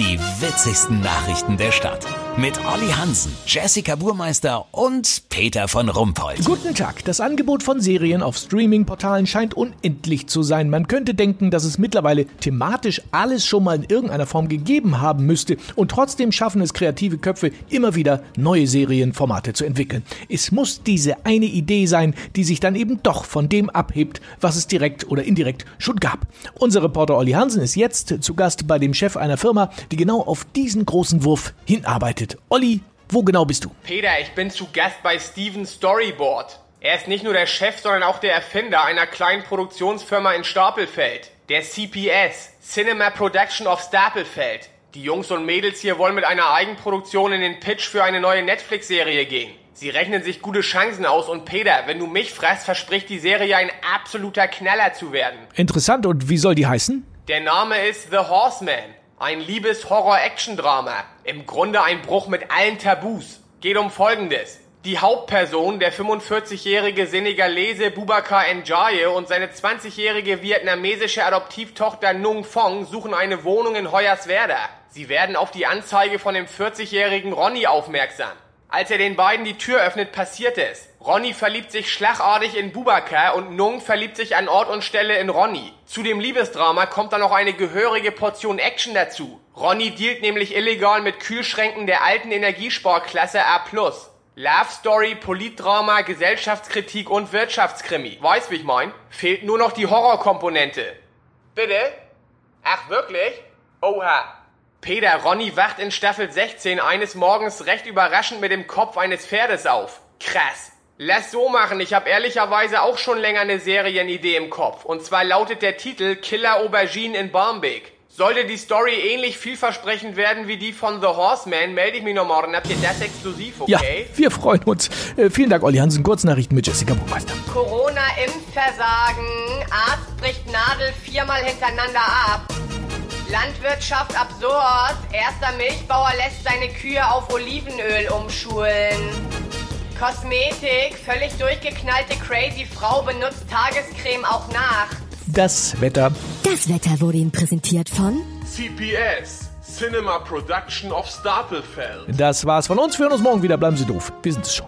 Die witzigsten Nachrichten der Stadt. Mit Olli Hansen, Jessica Burmeister und Peter von Rumpold. Guten Tag. Das Angebot von Serien auf Streaming-Portalen scheint unendlich zu sein. Man könnte denken, dass es mittlerweile thematisch alles schon mal in irgendeiner Form gegeben haben müsste. Und trotzdem schaffen es kreative Köpfe immer wieder neue Serienformate zu entwickeln. Es muss diese eine Idee sein, die sich dann eben doch von dem abhebt, was es direkt oder indirekt schon gab. Unser Reporter Olli Hansen ist jetzt zu Gast bei dem Chef einer Firma, die genau auf diesen großen Wurf hinarbeitet. Olli, wo genau bist du? Peter, ich bin zu Gast bei Steven Storyboard. Er ist nicht nur der Chef, sondern auch der Erfinder einer kleinen Produktionsfirma in Stapelfeld. Der CPS, Cinema Production of Stapelfeld. Die Jungs und Mädels hier wollen mit einer Eigenproduktion in den Pitch für eine neue Netflix-Serie gehen. Sie rechnen sich gute Chancen aus und Peter, wenn du mich fragst, verspricht die Serie ein absoluter Knaller zu werden. Interessant, und wie soll die heißen? Der Name ist The Horseman. Ein Liebes-Horror-Action-Drama. Im Grunde ein Bruch mit allen Tabus. Geht um Folgendes. Die Hauptperson, der 45-jährige Senegalese Boubacar Ndiaye und seine 20-jährige vietnamesische Adoptivtochter Nung Fong suchen eine Wohnung in Hoyerswerda. Sie werden auf die Anzeige von dem 40-jährigen Ronny aufmerksam. Als er den beiden die Tür öffnet, passiert es. Ronny verliebt sich schlagartig in Bubakar und Nung verliebt sich an Ort und Stelle in Ronny. Zu dem Liebesdrama kommt dann noch eine gehörige Portion Action dazu. Ronny dealt nämlich illegal mit Kühlschränken der alten Energiesportklasse A+. Love Story, Politdrama, Gesellschaftskritik und Wirtschaftskrimi. Weißt, wie ich mein? Fehlt nur noch die Horrorkomponente. Bitte? Ach, wirklich? Oha. Peter, Ronny wacht in Staffel 16 eines Morgens recht überraschend mit dem Kopf eines Pferdes auf. Krass. Lass so machen, ich habe ehrlicherweise auch schon länger eine Serienidee im Kopf. Und zwar lautet der Titel Killer Aubergine in Barmbek. Sollte die Story ähnlich vielversprechend werden wie die von The Horseman, melde ich mich noch morgen. Habt ihr das exklusiv, okay? Ja, wir freuen uns. Äh, vielen Dank, Olli Hansen. Kurznachrichten mit Jessica Buchmeister. Corona-Impfversagen. Arzt bricht Nadel viermal hintereinander ab. Landwirtschaft absurd. Erster Milchbauer lässt seine Kühe auf Olivenöl umschulen. Kosmetik. Völlig durchgeknallte crazy Frau benutzt Tagescreme auch nachts. Das Wetter. Das Wetter wurde Ihnen präsentiert von CPS, Cinema Production of Stapelfeld. Das war's von uns. Wir hören uns morgen wieder. Bleiben Sie doof. Wir sind es schon.